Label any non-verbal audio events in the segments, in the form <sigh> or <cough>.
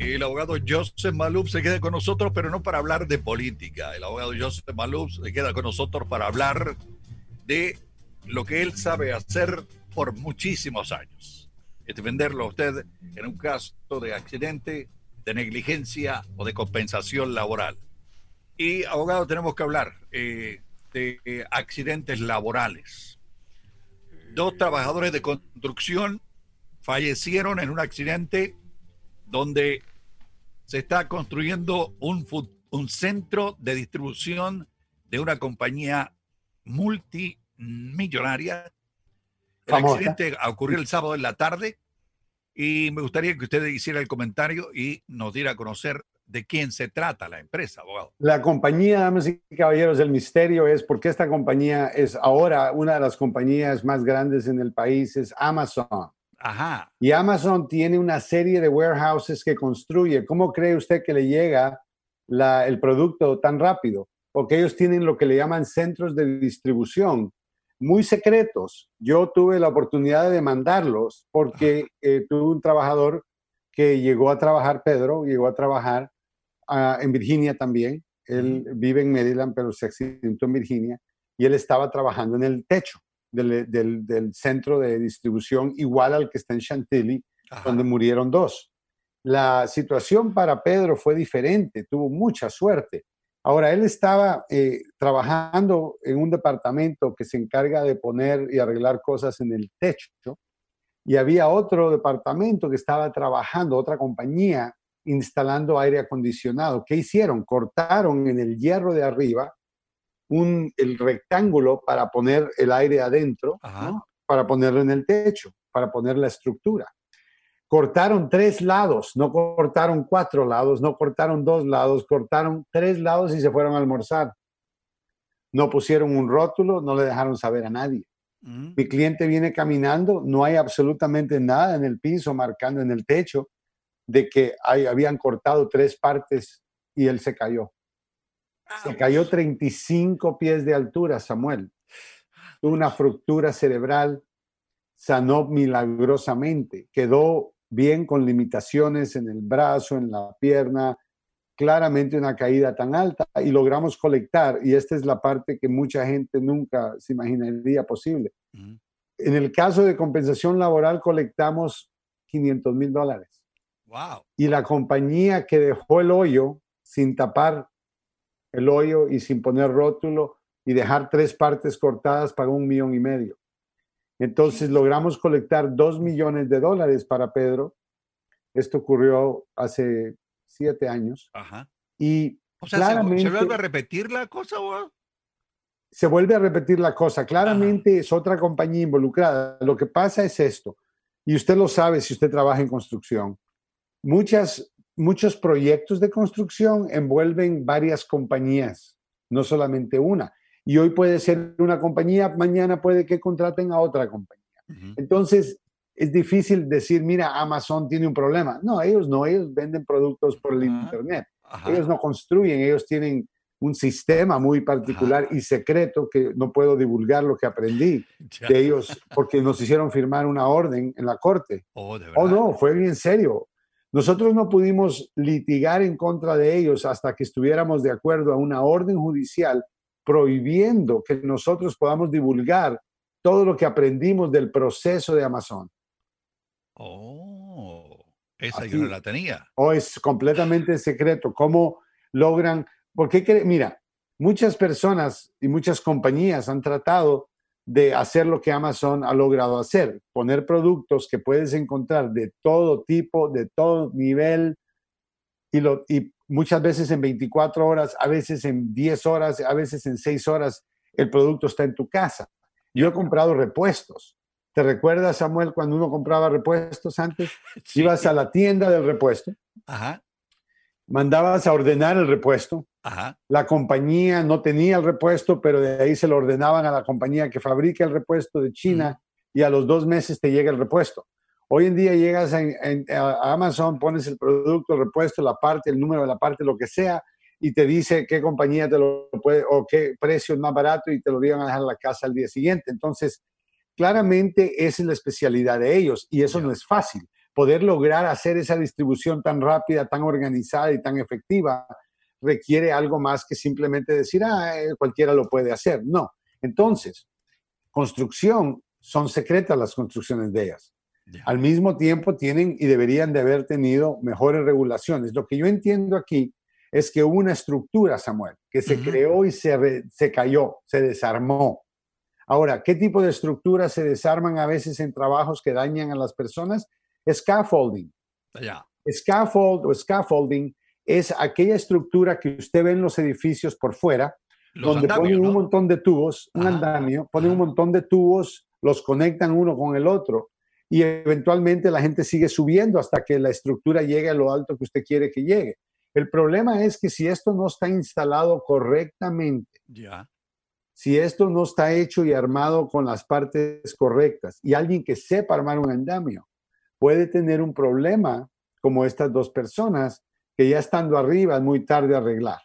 el abogado Joseph Malouf se queda con nosotros, pero no para hablar de política. El abogado Joseph Malouf se queda con nosotros para hablar de lo que él sabe hacer por muchísimos años. Defenderlo a usted en un caso de accidente, de negligencia o de compensación laboral. Y, abogado, tenemos que hablar eh, de eh, accidentes laborales. Dos trabajadores de construcción fallecieron en un accidente donde se está construyendo un, un centro de distribución de una compañía multimillonaria. El accidente ocurrió el sábado en la tarde y me gustaría que usted hiciera el comentario y nos diera a conocer de quién se trata la empresa, abogado. La compañía, damas y caballeros, del misterio es porque esta compañía es ahora una de las compañías más grandes en el país, es Amazon. Ajá. Y Amazon tiene una serie de warehouses que construye. ¿Cómo cree usted que le llega el producto tan rápido? Porque ellos tienen lo que le llaman centros de distribución muy secretos. Yo tuve la oportunidad de demandarlos porque eh, tuve un trabajador que llegó a trabajar, Pedro, llegó a trabajar en Virginia también. Él vive en Maryland, pero se accidentó en Virginia y él estaba trabajando en el techo del, del, centro de distribución, igual al que está en Chantilly, donde murieron dos. La situación para Pedro fue diferente, tuvo mucha suerte. Ahora, él estaba eh, trabajando en un departamento que se encarga de poner y arreglar cosas en el techo, y había otro departamento que estaba trabajando, otra compañía instalando aire acondicionado. ¿Qué hicieron? Cortaron en el hierro de arriba un, el rectángulo para poner el aire adentro, para ponerlo en el techo, para poner la estructura. Cortaron tres lados, no cortaron cuatro lados, no cortaron dos lados, cortaron tres lados y se fueron a almorzar. No pusieron un rótulo, no le dejaron saber a nadie. Mm. Mi cliente viene caminando, no hay absolutamente nada en el piso marcando en el techo de que habían cortado tres partes y él se cayó. Se cayó 35 pies de altura, Samuel. Tuvo una fractura cerebral, sanó milagrosamente, quedó bien con limitaciones en el brazo, en la pierna, claramente una caída tan alta y logramos colectar, y esta es la parte que mucha gente nunca se imaginaría posible. En el caso de compensación laboral colectamos 500 mil dólares. Y la compañía que dejó el hoyo sin tapar el hoyo y sin poner rótulo y dejar tres partes cortadas pagó un millón y medio. Entonces logramos colectar dos millones de dólares para Pedro. Esto ocurrió hace siete años. Ajá. Y o sea, claramente, ¿se, vuelve a repetir la cosa? O? Se vuelve a repetir la cosa. Claramente es otra compañía involucrada. Lo que pasa es esto, y usted lo sabe si usted trabaja en construcción muchas, muchos proyectos de construcción envuelven varias compañías, no solamente una. Y hoy puede ser una compañía, mañana puede que contraten a otra compañía. Entonces, es difícil decir, mira, Amazon tiene un problema. No, ellos no, ellos venden productos por el Internet. Ellos no construyen, ellos tienen un sistema muy particular y secreto que no puedo divulgar lo que aprendí <laughs> de ellos porque nos hicieron firmar una orden en la corte. Oh, ¿de oh no, fue bien serio. Nosotros no pudimos litigar en contra de ellos hasta que estuviéramos de acuerdo a una orden judicial prohibiendo que nosotros podamos divulgar todo lo que aprendimos del proceso de Amazon. Oh, esa yo no la tenía. Oh, es completamente secreto. ¿Cómo logran? Porque, mira, muchas personas y muchas compañías han tratado de hacer lo que Amazon ha logrado hacer, poner productos que puedes encontrar de todo tipo, de todo nivel, y, lo, y muchas veces en 24 horas, a veces en 10 horas, a veces en 6 horas, el producto está en tu casa. Yo he comprado repuestos. ¿Te recuerdas, Samuel, cuando uno compraba repuestos antes? <laughs> Ibas a la tienda del repuesto, Ajá. mandabas a ordenar el repuesto, la compañía no tenía el repuesto, pero de ahí se lo ordenaban a la compañía que fabrica el repuesto de China y a los dos meses te llega el repuesto. Hoy en día llegas a Amazon, pones el producto, el repuesto, la parte, el número de la parte, lo que sea, y te dice qué compañía te lo puede o qué precio es más barato y te lo llevan a dejar a la casa al día siguiente. Entonces, claramente esa es la especialidad de ellos y eso no es fácil. poder lograr hacer esa distribución tan rápida, tan organizada y tan efectiva requiere algo más que simplemente decir, ah, eh, cualquiera lo puede hacer. No. Entonces, construcción, son secretas las construcciones de ellas. Al mismo tiempo tienen y deberían de haber tenido mejores regulaciones. Lo que yo entiendo aquí es que hubo una estructura, Samuel, que se creó y se, se cayó, se desarmó. Ahora, ¿qué tipo de estructuras se desarman a veces en trabajos que dañan a las personas? Scaffolding. Scaffold o scaffolding es aquella estructura que usted ve en los edificios por fuera, donde ponen un montón de tubos, un andamio, ponen un montón de tubos, los conectan uno con el otro y eventualmente la gente sigue subiendo hasta que la estructura llegue a lo alto que usted quiere que llegue. El problema es que si esto no está instalado correctamente, si esto no está hecho y armado con las partes correctas y alguien que sepa armar un andamio puede tener un problema como estas dos personas que ya estando arriba es muy tarde arreglar.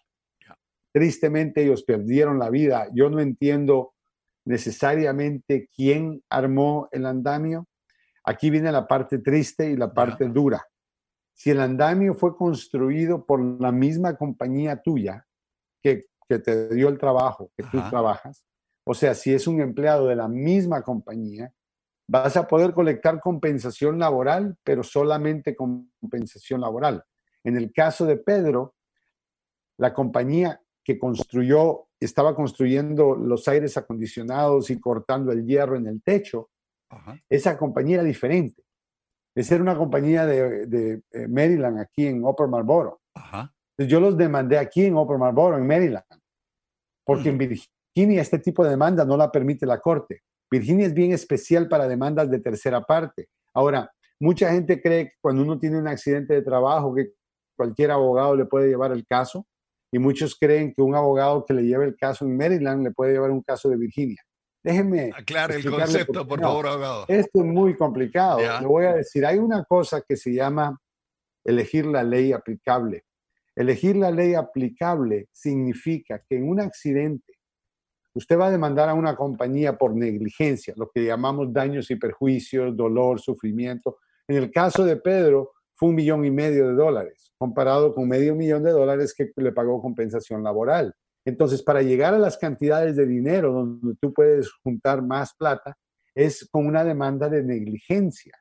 Tristemente ellos perdieron la vida. Yo no entiendo necesariamente quién armó el andamio. Aquí viene la parte triste y la parte dura. Si el andamio fue construido por la misma compañía tuya que, te dio el trabajo, que tú trabajas, o sea, si es un empleado de la misma compañía, vas a poder colectar compensación laboral, pero solamente compensación laboral. En el caso de Pedro, la compañía que construyó, estaba construyendo los aires acondicionados y cortando el hierro en el techo, esa compañía era diferente. Esa era una compañía de, eh, Maryland, aquí en Upper Marlboro. yo los demandé aquí en Upper Marlboro, en Maryland, porque en Virginia este tipo de demanda no la permite la corte. Virginia es bien especial para demandas de tercera parte. Ahora, mucha gente cree que cuando uno tiene un accidente de trabajo, que cualquier abogado le puede llevar el caso, y muchos creen que un abogado que le lleve el caso en Maryland le puede llevar un caso de Virginia. Déjenme. Aclare el concepto, por, favor, abogado. Esto es muy complicado. Le voy a decir, hay una cosa que se llama elegir la ley aplicable. Elegir la ley aplicable significa que en un accidente usted va a demandar a una compañía por negligencia, lo que llamamos daños y perjuicios, dolor, sufrimiento. En el caso de Pedro, fue un millón y medio de dólares, comparado con medio millón de dólares que le pagó compensación laboral. Entonces, para llegar a las cantidades de dinero donde tú puedes juntar más plata, es con una demanda de negligencia.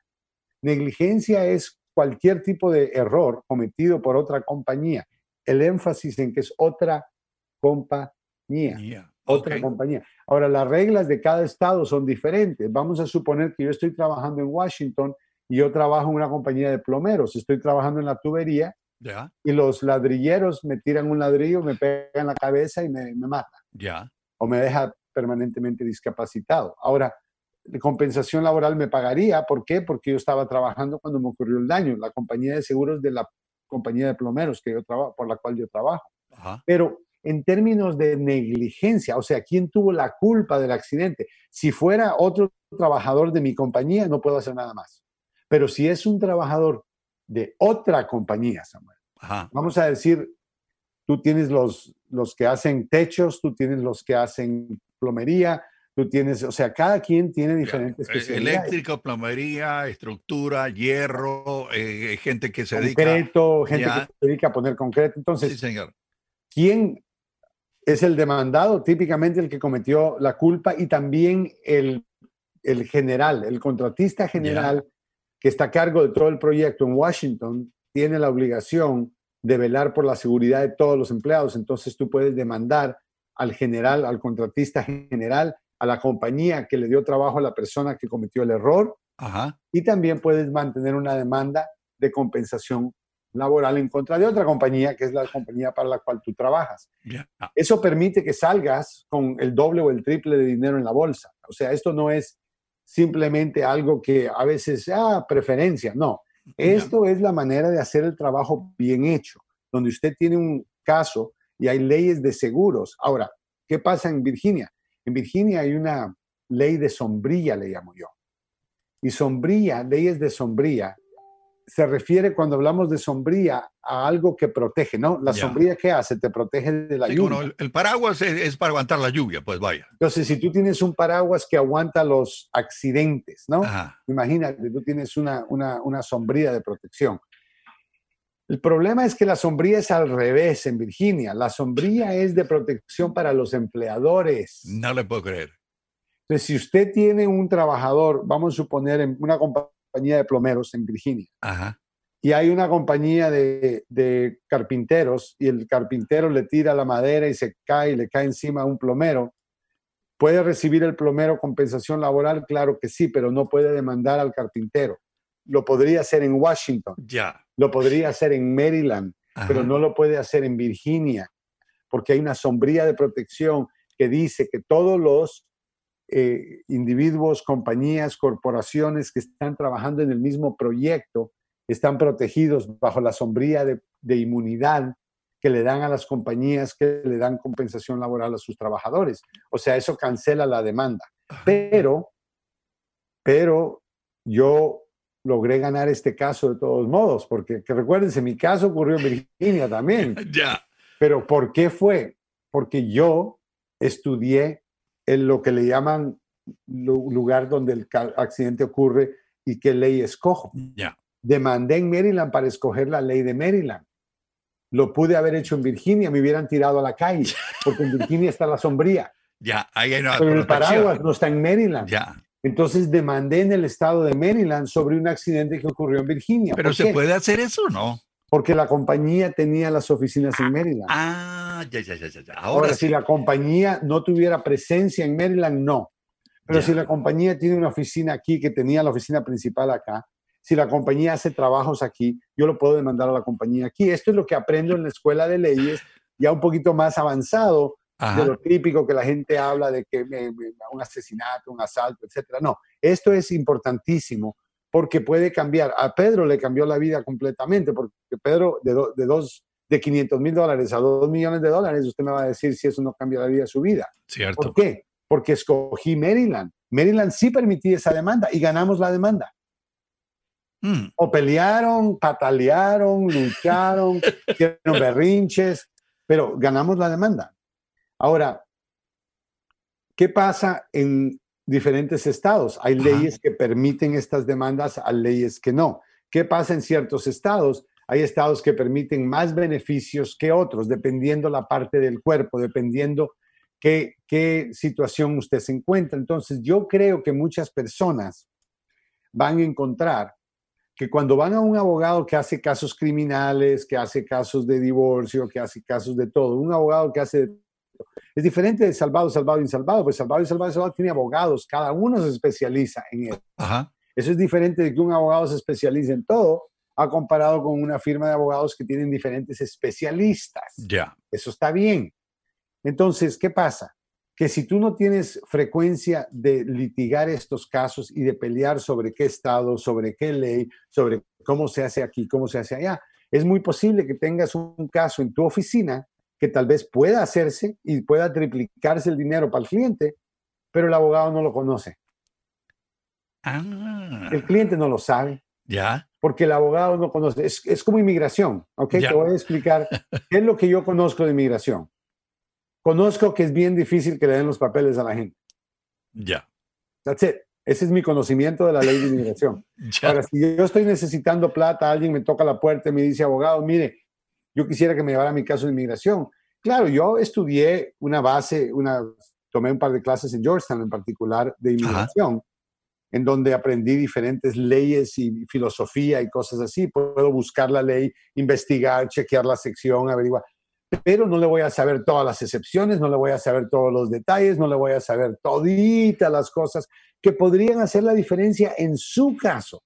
Negligencia es cualquier tipo de error cometido por otra compañía. El énfasis en que es otra compañía otra compañía. Ahora, las reglas de cada estado son diferentes. Vamos a suponer que yo estoy trabajando en Washington y yo trabajo en una compañía de plomeros. Estoy trabajando en la tubería y los ladrilleros me tiran un ladrillo, me pegan la cabeza y me, me matan. Ya. O me deja permanentemente discapacitado. Ahora, la compensación laboral me pagaría. ¿Por qué? Porque yo estaba trabajando cuando me ocurrió el daño. La compañía de seguros de la compañía de plomeros que yo trabajo, por la cual yo trabajo. Pero en términos de negligencia, o sea, ¿quién tuvo la culpa del accidente? Si fuera otro trabajador de mi compañía, no puedo hacer nada más. Pero si es un trabajador de otra compañía, Samuel, vamos a decir, tú tienes los, los que hacen techos, tú tienes los que hacen plomería, tú tienes, o sea, cada quien tiene diferentes eh, Eléctrico, plomería, estructura, hierro, eh, gente que se dedica... Concreto, gente que se dedica a poner concreto. Entonces, sí, señor. ¿quién es el demandado, típicamente el que cometió la culpa, y también el, general, el contratista general que está a cargo de todo el proyecto en Washington, tiene la obligación de velar por la seguridad de todos los empleados. Entonces tú puedes demandar al general, al contratista general, a la compañía que le dio trabajo a la persona que cometió el error. Y también puedes mantener una demanda de compensación laboral en contra de otra compañía, que es la compañía para la cual tú trabajas. Eso permite que salgas con el doble o el triple de dinero en la bolsa. O sea, esto no es simplemente algo que a veces, ah, preferencia, no. Esto es la manera de hacer el trabajo bien hecho, donde usted tiene un caso y hay leyes de seguros. Ahora, ¿qué pasa en Virginia? En Virginia hay una ley de sombrilla, le llamo yo. Y sombrilla, leyes de sombrilla, se refiere cuando hablamos de sombría a algo que protege, ¿no? La sombría ¿qué hace? Te protege de la lluvia. el, paraguas es, para aguantar la lluvia, pues vaya. Entonces, si tú tienes un paraguas que aguanta los accidentes, ¿no? Imagínate, tú tienes una, una, una sombría de protección. El problema es que la sombría es al revés en Virginia. La sombría es de protección para los empleadores. No le puedo creer. Entonces, si usted tiene un trabajador, vamos a suponer en una compañía de plomeros en Virginia, y hay una compañía de, de, carpinteros y el carpintero le tira la madera y se cae y le cae encima a un plomero, ¿puede recibir el plomero compensación laboral? Claro que sí, pero no puede demandar al carpintero. Lo podría hacer en Washington, ya. lo podría hacer en Maryland, pero no lo puede hacer en Virginia, porque hay una sombría de protección que dice que todos los eh, individuos, compañías, corporaciones que están trabajando en el mismo proyecto están protegidos bajo la sombría de, de inmunidad que le dan a las compañías que le dan compensación laboral a sus trabajadores. O sea, eso cancela la demanda. Pero, pero yo logré ganar este caso de todos modos, porque que recuérdense, mi caso ocurrió en Virginia también. <laughs> ya. Pero ¿por qué fue? Porque yo estudié en lo que le llaman lugar donde el accidente ocurre y qué ley escojo. Ya. Demandé en Maryland para escoger la ley de Maryland. Lo pude haber hecho en Virginia, me hubieran tirado a la calle, porque en Virginia está la sombría. Ya, ahí hay Pero el paraguas no está en Maryland. Ya. Entonces demandé en el estado de Maryland sobre un accidente que ocurrió en Virginia. ¿Pero se puede hacer eso o no? Porque la compañía tenía las oficinas en Maryland. Ah, ya, ya, ya, ya. Ahora, si la compañía no tuviera presencia en Maryland, no. Pero si la compañía tiene una oficina aquí, que tenía la oficina principal acá, si la compañía hace trabajos aquí, yo lo puedo demandar a la compañía aquí. Esto es lo que aprendo en la escuela de leyes, ya un poquito más avanzado, de lo típico que la gente habla de que un asesinato, un asalto, etcétera. No, esto es importantísimo porque puede cambiar. A Pedro le cambió la vida completamente, porque Pedro de, de dos de 500 mil dólares a 2 millones de dólares, usted me va a decir si eso no cambia la vida de su vida. Cierto. ¿Por qué? Porque escogí Maryland. Maryland sí permitía esa demanda y ganamos la demanda. Hmm. O pelearon, patalearon, lucharon, <laughs> hicieron berrinches, pero ganamos la demanda. Ahora, ¿qué pasa en diferentes estados? Hay leyes que permiten estas demandas, hay leyes que no. ¿Qué pasa en ciertos estados? Hay estados que permiten más beneficios que otros, dependiendo la parte del cuerpo, dependiendo qué, qué situación usted se encuentra. Entonces, yo creo que muchas personas van a encontrar que cuando van a un abogado que hace casos criminales, que hace casos de divorcio, que hace casos de todo, un abogado que hace es diferente de salvado, salvado, insalvado, pues salvado, insalvado, salvado tiene abogados, cada uno se especializa en eso. Eso es diferente de que un abogado se especialice en todo, ha comparado con una firma de abogados que tienen diferentes especialistas. Ya. Eso está bien. Entonces, ¿qué pasa? Que si tú no tienes frecuencia de litigar estos casos y de pelear sobre qué estado, sobre qué ley, sobre cómo se hace aquí, cómo se hace allá, es muy posible que tengas un caso en tu oficina que tal vez pueda hacerse y pueda triplicarse el dinero para el cliente, pero el abogado no lo conoce. Ah. El cliente no lo sabe. Ya. Porque el abogado no conoce. Es, como inmigración, ¿ok? Te voy a explicar <laughs> qué es lo que yo conozco de inmigración. Conozco que es bien difícil que le den los papeles a la gente. Ya. That's it. Ese es mi conocimiento de la ley de inmigración. <laughs> Ahora, si yo estoy necesitando plata, alguien me toca la puerta y me dice, abogado, mire, yo quisiera que me llevara mi caso de inmigración. Claro, yo estudié una base, una, tomé un par de clases en Georgetown en particular de inmigración, en donde aprendí diferentes leyes y filosofía y cosas así. Puedo buscar la ley, investigar, chequear la sección, averiguar. Pero no le voy a saber todas las excepciones, no le voy a saber todos los detalles, no le voy a saber toditas las cosas que podrían hacer la diferencia en su caso.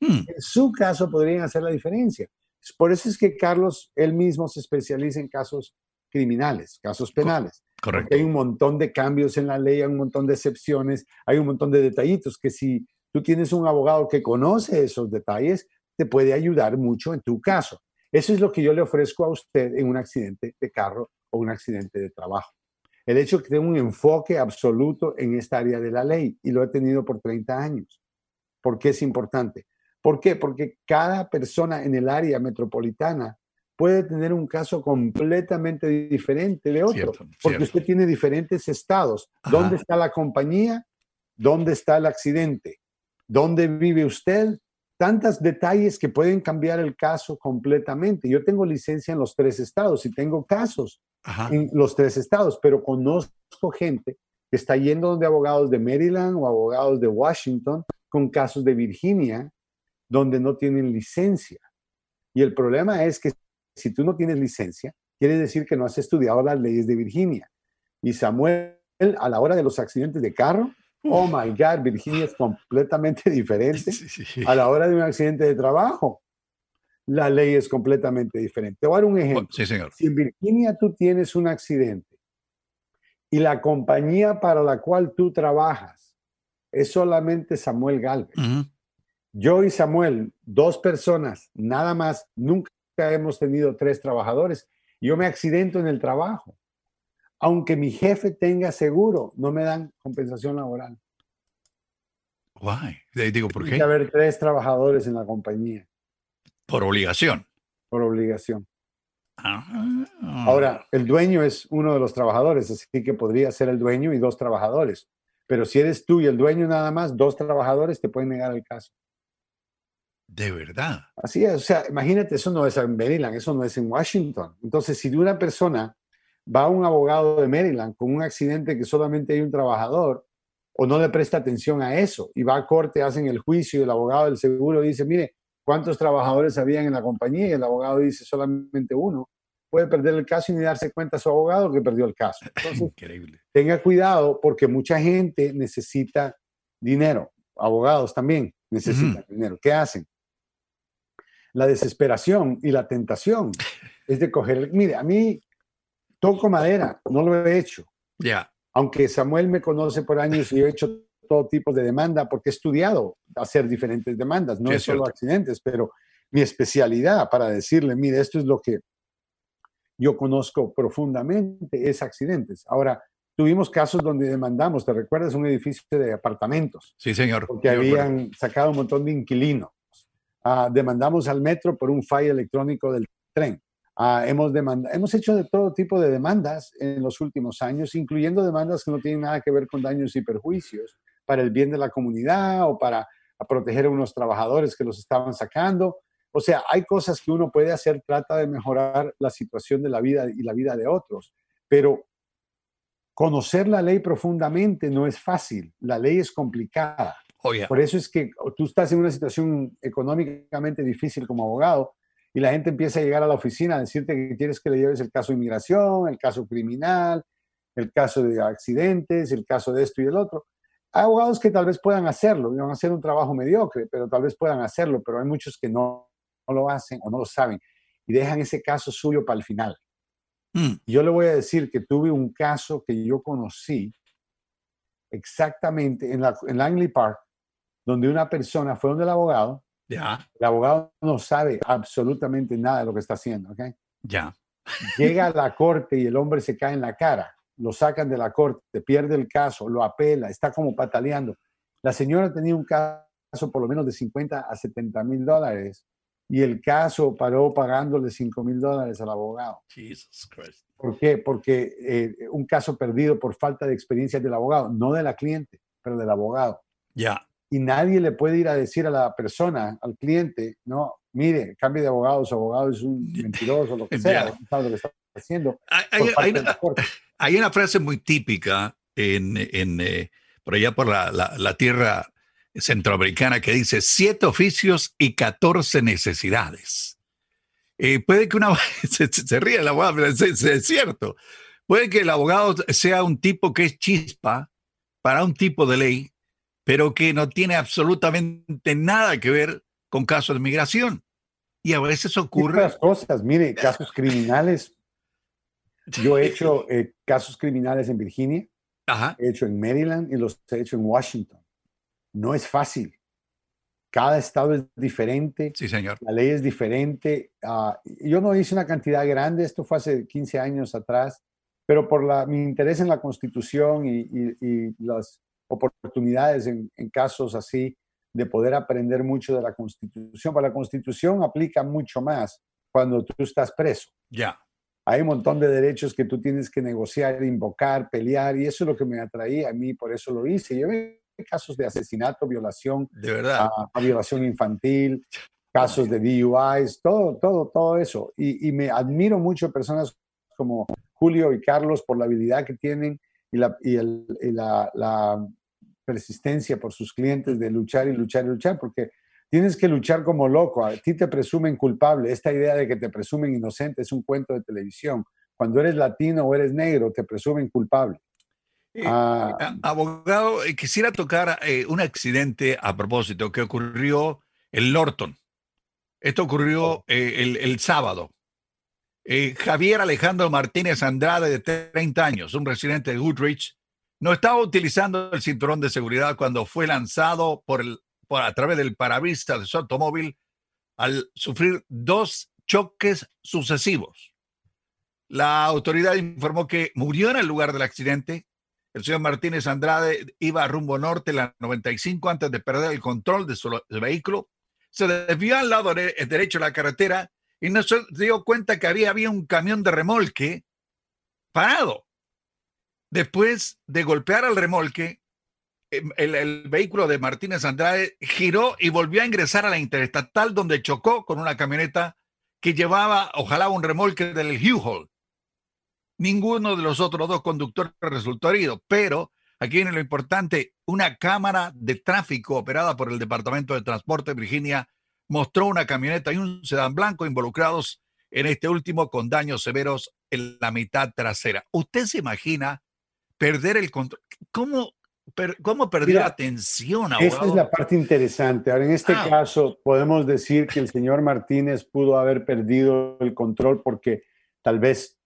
Hmm. En su caso podrían hacer la diferencia. Por eso es que Carlos, él mismo se especializa en casos criminales, casos penales. Correcto. hay un montón de cambios en la ley, hay un montón de excepciones, hay un montón de detallitos que si tú tienes un abogado que conoce esos detalles, te puede ayudar mucho en tu caso. Eso es lo que yo le ofrezco a usted en un accidente de carro o un accidente de trabajo. El hecho de que tenga un enfoque absoluto en esta área de la ley y lo he tenido por 30 años. ¿Por qué es importante? ¿Por qué? Porque cada persona en el área metropolitana puede tener un caso completamente diferente de otro, porque usted tiene diferentes estados. ¿Dónde está la compañía? ¿Dónde está el accidente? ¿Dónde vive usted? Tantos detalles que pueden cambiar el caso completamente. Yo tengo licencia en los tres estados y tengo casos en los tres estados, pero conozco gente que está yendo de abogados de Maryland o abogados de Washington con casos de Virginia donde no tienen licencia. Y el problema es que si tú no tienes licencia, quiere decir que no has estudiado las leyes de Virginia. Y Samuel, a la hora de los accidentes de carro, oh my God, Virginia es completamente diferente <laughs> a la hora de un accidente de trabajo. La ley es completamente diferente. Te voy a dar un ejemplo. Sí, señor. Si en Virginia tú tienes un accidente y la compañía para la cual tú trabajas es solamente Samuel Galvez, yo y Samuel, dos personas, nada más, nunca hemos tenido tres trabajadores. Yo me accidento en el trabajo. Aunque mi jefe tenga seguro, no me dan compensación laboral. Why? Digo, ¿por qué? haber tres trabajadores en la compañía. Por obligación. Por obligación. Ah. Ahora, el dueño es uno de los trabajadores, así que podría ser el dueño y dos trabajadores. Pero si eres tú y el dueño nada más, dos trabajadores te pueden negar el caso. De verdad. Así es, o sea, imagínate, eso no es en Maryland, eso no es en Washington. Entonces, si una persona va a un abogado de Maryland con un accidente que solamente hay un trabajador, o no le presta atención a eso, y va a corte, hacen el juicio, y el abogado del seguro dice, mire, ¿cuántos trabajadores habían en la compañía? Y el abogado dice, solamente uno. Puede perder el caso y ni darse cuenta a su abogado que perdió el caso. <laughs> Increíble. Tenga cuidado porque mucha gente necesita dinero. Abogados también necesitan dinero. ¿Qué hacen? La desesperación y la tentación es de coger, mire, a mí toco madera, no lo he hecho. Ya. Aunque Samuel me conoce por años y he hecho todo tipo de demanda porque he estudiado hacer diferentes demandas, no es, solo accidentes, pero mi especialidad para decirle, mire, esto es lo que yo conozco profundamente, es accidentes. Ahora, tuvimos casos donde demandamos, ¿te recuerdas? Un edificio de apartamentos. Sí, señor. Porque habían sacado un montón de inquilinos. Ah, demandamos al metro por un fallo electrónico del tren. Ah, hemos, hemos hecho de todo tipo de demandas en los últimos años, incluyendo demandas que no tienen nada que ver con daños y perjuicios para el bien de la comunidad o para proteger a unos trabajadores que los estaban sacando. O sea, hay cosas que uno puede hacer, trata de mejorar la situación de la vida y la vida de otros, pero conocer la ley profundamente no es fácil, la ley es complicada. Por eso es que tú estás en una situación económicamente difícil como abogado y la gente empieza a llegar a la oficina a decirte que quieres que le lleves el caso de inmigración, el caso criminal, el caso de accidentes, el caso de esto y del otro. Hay abogados que tal vez puedan hacerlo, van a hacer un trabajo mediocre, pero tal vez puedan hacerlo, pero hay muchos que no, no lo hacen o no lo saben y dejan ese caso suyo para el final. Mm. Yo le voy a decir que tuve un caso que yo conocí exactamente en, la, en Langley Park, donde una persona fue donde el abogado. Ya. El abogado no sabe absolutamente nada de lo que está haciendo, ¿ok? Ya. Llega a la corte y el hombre se cae en la cara. Lo sacan de la corte, pierde el caso, lo apela, está como pataleando. La señora tenía un caso por lo menos de 50 a 70 mil dólares y el caso paró pagándole 5 mil dólares al abogado. Jesus Christ. ¿Por qué? Porque eh, un caso perdido por falta de experiencia del abogado, no de la cliente, pero del abogado. Ya y nadie le puede ir a decir a la persona, al cliente, no, mire, cambie de abogado, su abogado es un <laughs> mentiroso, lo que sea, no sabe lo que está haciendo. Hay, una, frase muy típica en, en eh, por allá por la, la, tierra centroamericana que dice siete oficios y catorce necesidades. Eh, puede que una <laughs> se, se ríe el abogado, pero es cierto. Puede que el abogado sea un tipo que es chispa para un tipo de ley pero que no tiene absolutamente nada que ver con casos de migración. Y a veces ocurre... Otras cosas, mire, casos criminales. Yo he hecho <laughs> eh, casos criminales en Virginia, he hecho en Maryland y los he hecho en Washington. No es fácil. Cada estado es diferente. Sí, señor. La ley es diferente. Ah, yo no hice una cantidad grande, esto fue hace 15 años atrás, pero por la, mi interés en la constitución y, y, y las oportunidades en, casos así, de poder aprender mucho de la Constitución. Pero la Constitución aplica mucho más cuando tú estás preso. Ya. Hay un montón de derechos que tú tienes que negociar, invocar, pelear, y eso es lo que me atraía a mí, por eso lo hice. Yo vi casos de asesinato, violación, de verdad. A, violación infantil, casos de DUIs, todo, todo, todo eso. Y, y, me admiro mucho personas como Julio y Carlos por la habilidad que tienen y la, y el, y la, la persistencia por sus clientes de luchar y luchar y luchar, porque tienes que luchar como loco. A ti te presumen culpable. Esta idea de que te presumen inocente es un cuento de televisión. Cuando eres latino o eres negro, te presumen culpable. Eh, ah, abogado, eh, quisiera tocar eh, un accidente a propósito que ocurrió en Lorton. Esto ocurrió oh. el, el, sábado. Javier Alejandro Martínez Andrade, de 30 años, un residente de Goodrich, no estaba utilizando el cinturón de seguridad cuando fue lanzado por el, por, a través del parabrisas de su automóvil al sufrir dos choques sucesivos. La autoridad informó que murió en el lugar del accidente. El señor Martínez Andrade iba rumbo norte, la 95, antes de perder el control de su vehículo. Se desvió al lado derecho de la carretera y no se dio cuenta que había, había un camión de remolque parado. Después de golpear al remolque, em, el, vehículo de Martínez Andrade giró y volvió a ingresar a la interestatal donde chocó con una camioneta que llevaba, ojalá, un remolque del U-Haul. Ninguno de los otros dos conductores resultó herido, pero aquí viene lo importante, una cámara de tráfico operada por el Departamento de Transporte de Virginia mostró una camioneta y un sedán blanco involucrados en este último con daños severos en la mitad trasera. ¿Usted se imagina perder el control. ¿Cómo, cómo perder la atención? Esa es la parte interesante. Ahora, en este ah. caso, podemos decir que el señor Martínez pudo haber perdido el control porque tal vez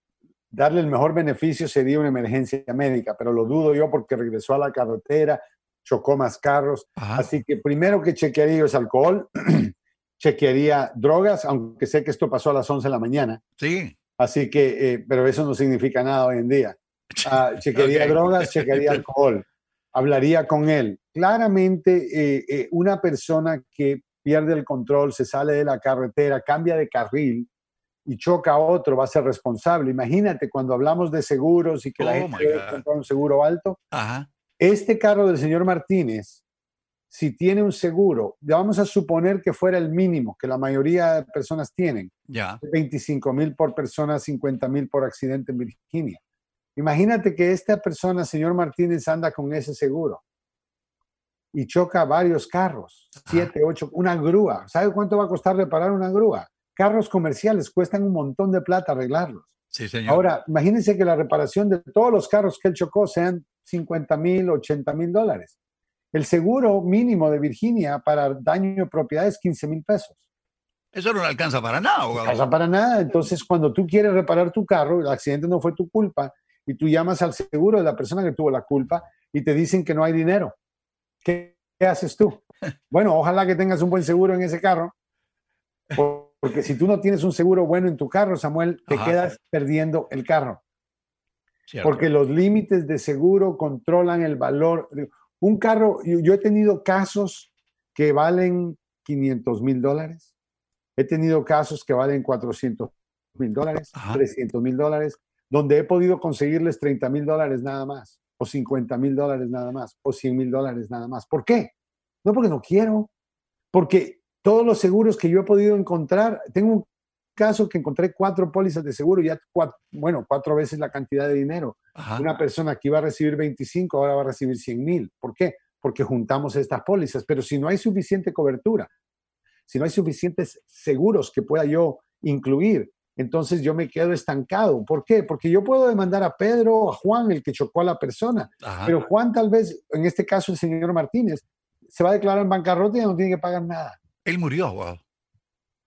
darle el mejor beneficio sería una emergencia médica, pero lo dudo yo porque regresó a la carretera, chocó más carros. Así que primero que chequearía es alcohol, <clears throat> chequearía drogas, aunque sé que esto pasó a las 11 de la mañana. Sí. Así que, eh, pero eso no significa nada hoy en día. <laughs> Ah, chequearía drogas, chequearía alcohol, hablaría con él. Claramente, eh, eh, una persona que pierde el control, se sale de la carretera, cambia de carril y choca a otro, va a ser responsable. Imagínate cuando hablamos de seguros y que la oh gente debe comprar un seguro alto. Este carro del señor Martínez, si tiene un seguro, vamos a suponer que fuera el mínimo que la mayoría de personas tienen. Ya. 25 mil por persona, 50 mil por accidente en Virginia. Imagínate que esta persona, señor Martínez, anda con ese seguro y choca varios carros, siete, ocho, una grúa. ¿Sabe cuánto va a costar reparar una grúa? Carros comerciales cuestan un montón de plata arreglarlos. Sí, señor. Ahora, imagínense que la reparación de todos los carros que él chocó sean 50 mil, 80 mil dólares. El seguro mínimo de Virginia para daño de propiedad es 15 mil pesos. Eso no alcanza para nada, No alcanza para nada. Entonces, cuando tú quieres reparar tu carro, el accidente no fue tu culpa, y tú llamas al seguro de la persona que tuvo la culpa y te dicen que no hay dinero. ¿Qué, haces tú? <laughs> Bueno, ojalá que tengas un buen seguro en ese carro, porque si tú no tienes un seguro bueno en tu carro, Samuel, te quedas perdiendo el carro. Porque los límites de seguro controlan el valor. Un carro, yo he tenido casos que valen 500 mil dólares. He tenido casos que valen 400 mil dólares, 300 mil dólares donde he podido conseguirles 30 mil dólares nada más, o 50 mil dólares nada más, o 100 mil dólares nada más. ¿Por qué? No porque no quiero, porque todos los seguros que yo he podido encontrar, tengo un caso que encontré cuatro pólizas de seguro, ya bueno, cuatro veces la cantidad de dinero. Una persona que iba a recibir 25, ahora va a recibir 100 mil. ¿Por qué? Porque juntamos estas pólizas, pero si no hay suficiente cobertura, si no hay suficientes seguros que pueda yo incluir, entonces yo me quedo estancado. ¿Por qué? Porque yo puedo demandar a Pedro o a Juan, el que chocó a la persona, pero Juan tal vez, en este caso el señor Martínez, se va a declarar en bancarrota y no tiene que pagar nada. Él murió, wow.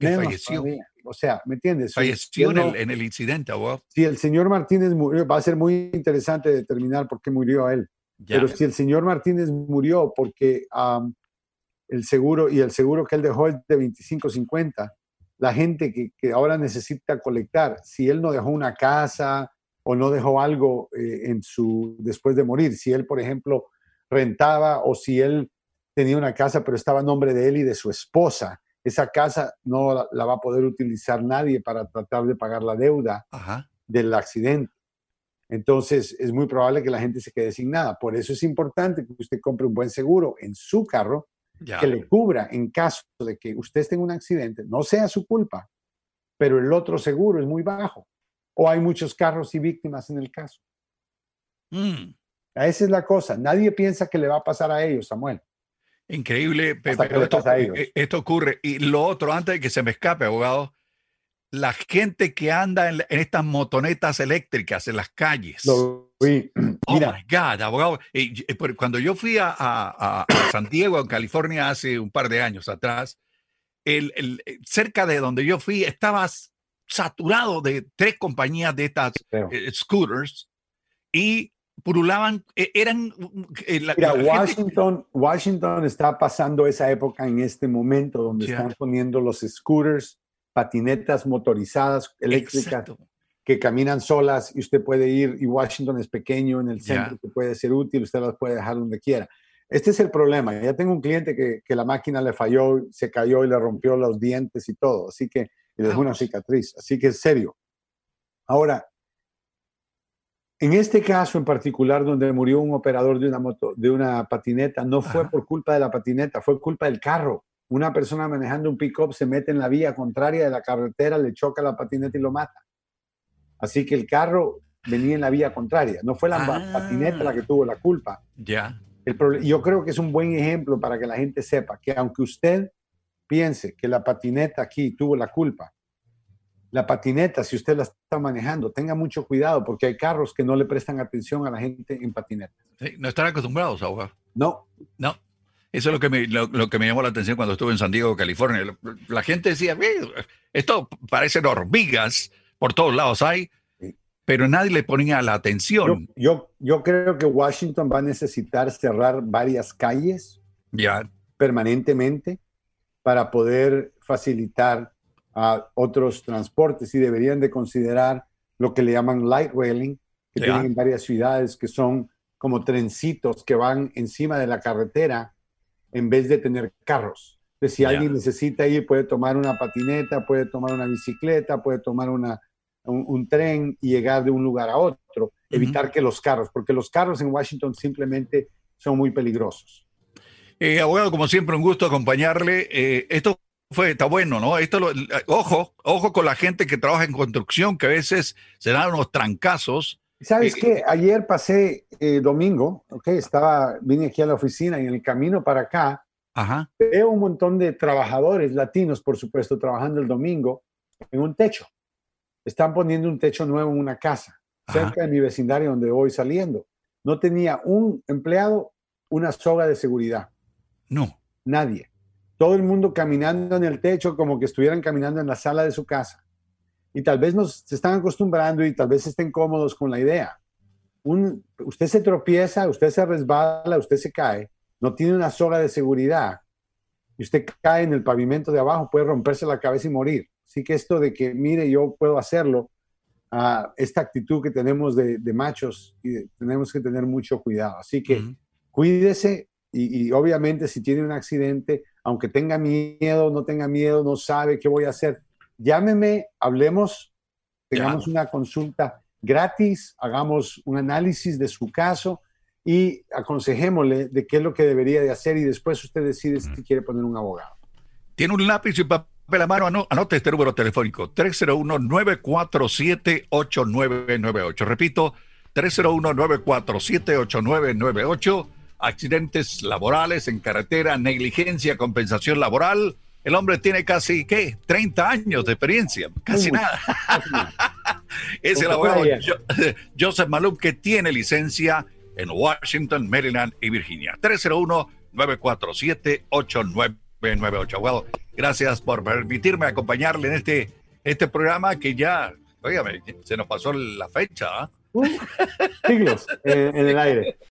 Él falleció. O sea, ¿me entiendes? Falleció en, el, incidente, wow. Si el señor Martínez murió, va a ser muy interesante determinar por qué murió a él. Pero si el señor Martínez murió porque el seguro y el seguro que él dejó es de 25.50, la gente que, ahora necesita colectar, si él no dejó una casa o no dejó algo eh, en su, después de morir, si él, por ejemplo, rentaba o si él tenía una casa, pero estaba a nombre de él y de su esposa. Esa casa no la, va a poder utilizar nadie para tratar de pagar la deuda del accidente. Entonces, es muy probable que la gente se quede sin nada. Por eso es importante que usted compre un buen seguro en su carro que le cubra en caso de que usted tenga un accidente, no sea su culpa, pero el otro seguro es muy bajo. O hay muchos carros y víctimas en el caso. Mm. Esa es la cosa. Nadie piensa que le va a pasar a ellos, Samuel. Increíble, pero eh, esto, ocurre. Y lo otro, antes de que se me escape, abogado, la gente que anda en, estas motonetas eléctricas en las calles. Lo vi. <clears throat> Oh my God, abogado. cuando yo fui a, San Diego, en California, hace un par de años atrás, el, eh, cerca de donde yo fui, estaba saturado de tres compañías de estas eh, scooters y purulaban, eran... Eh, Mira, Washington, Washington está pasando esa época en este momento donde están poniendo los scooters, patinetas motorizadas eléctricas que caminan solas y usted puede ir, y Washington es pequeño en el centro, que puede ser útil, usted las puede dejar donde quiera. Este es el problema. Ya tengo un cliente que, que la máquina le falló, se cayó y le rompió los dientes y todo, así que le dejó una cicatriz, así que es serio. Ahora, en este caso en particular, donde murió un operador de una, moto, de una patineta, no fue por culpa de la patineta, fue culpa del carro. Una persona manejando un pick-up se mete en la vía contraria de la carretera, le choca la patineta y lo mata. Así que el carro venía en la vía contraria, no fue la ah. patineta la que tuvo la culpa. Ya. yo creo que es un buen ejemplo para que la gente sepa que aunque usted piense que la patineta aquí tuvo la culpa, la patineta, si usted la está manejando, tenga mucho cuidado porque hay carros que no le prestan atención a la gente en patineta. no están acostumbrados, a No. No. Eso es lo que, me, lo, que me llamó la atención cuando estuve en San Diego, California. La, gente decía, esto parecen hormigas, por todos lados hay, pero nadie le ponía la atención. Yo, yo, creo que Washington va a necesitar cerrar varias calles ya. permanentemente para poder facilitar a otros transportes y deberían de considerar lo que le llaman light railing, que tienen en varias ciudades, que son como trencitos que van encima de la carretera en vez de tener carros. Entonces, si alguien necesita ir, puede tomar una patineta, puede tomar una bicicleta, puede tomar una, un, tren y llegar de un lugar a otro. Evitar que los carros, porque los carros en Washington simplemente son muy peligrosos. Eh, abogado, como siempre, un gusto acompañarle. Eh, esto fue, está bueno, ¿no? Esto ojo, ojo con la gente que trabaja en construcción, que a veces se dan unos trancazos. ¿Sabes qué? Ayer pasé eh, domingo, ok, estaba, vine aquí a la oficina y en el camino para acá, veo un montón de trabajadores latinos, por supuesto, trabajando el domingo en un techo. Están poniendo un techo nuevo en una casa, cerca de mi vecindario donde voy saliendo. No tenía un empleado, una soga de seguridad. No. Nadie. Todo el mundo caminando en el techo como que estuvieran caminando en la sala de su casa. Y tal vez nos se están acostumbrando y tal vez estén cómodos con la idea. Un, usted se tropieza, usted se resbala, usted se cae, no tiene una soga de seguridad y usted cae en el pavimento de abajo, puede romperse la cabeza y morir. Así que esto de que, mire, yo puedo hacerlo, uh, esta actitud que tenemos de, machos, y tenemos que tener mucho cuidado. Así que cuídese, y, obviamente si tiene un accidente, aunque tenga miedo, no tenga miedo, no sabe qué voy a hacer, llámeme, hablemos, tengamos una consulta gratis, hagamos un análisis de su caso y aconsejémosle de qué es lo que debería de hacer y después usted decide si quiere poner un abogado. Tiene un lápiz y papel a mano, anote este número telefónico, 301-947-8998. Repito, 301-947-8998 accidentes laborales en carretera, negligencia, compensación laboral. El hombre tiene casi, ¿qué? 30 años de experiencia, casi nada. <laughs> es el abogado <laughs> Joseph Malum que tiene licencia en Washington, Maryland y Virginia. 301-947-8998. Abogado, gracias por permitirme acompañarle en este, este programa que ya, oígame, se nos pasó la fecha. Uh, siglos en el aire. <laughs>